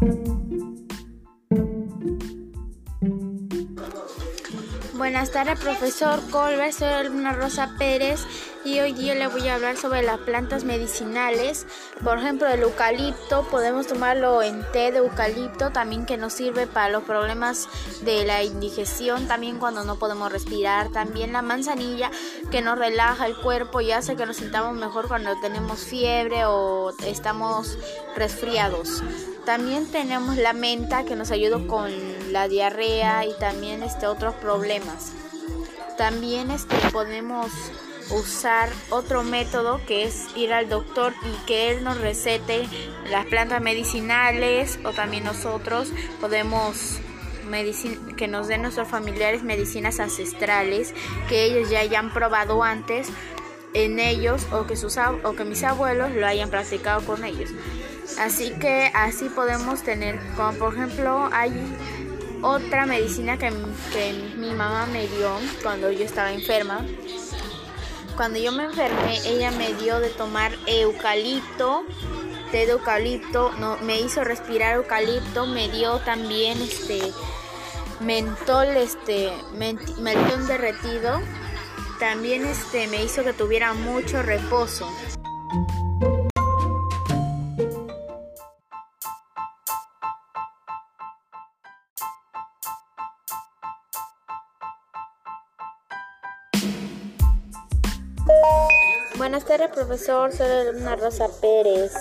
thank you Buenas tardes, profesor Colbert. Soy Luna Rosa Pérez y hoy día le voy a hablar sobre las plantas medicinales. Por ejemplo, el eucalipto, podemos tomarlo en té de eucalipto, también que nos sirve para los problemas de la indigestión, también cuando no podemos respirar. También la manzanilla, que nos relaja el cuerpo y hace que nos sintamos mejor cuando tenemos fiebre o estamos resfriados. También tenemos la menta que nos ayuda con la diarrea y también este, otros También este, podemos usar otro método que es ir al doctor y que él nos recete las plantas medicinales o también nosotros podemos que nos den nuestros familiares medicinas ancestrales que ellos ya hayan probado antes en ellos o que, sus, o que mis abuelos lo hayan practicado con ellos. Así que así podemos tener, como por ejemplo, hay otra medicina que, que mi mamá me dio cuando yo estaba enferma. Cuando yo me enfermé, ella me dio de tomar eucalipto, té de eucalipto, no, me hizo respirar eucalipto, me dio también este mentol, este mentón derretido también este, me hizo que tuviera mucho reposo. Buenas tardes, profesor. Soy Luna Rosa Pérez.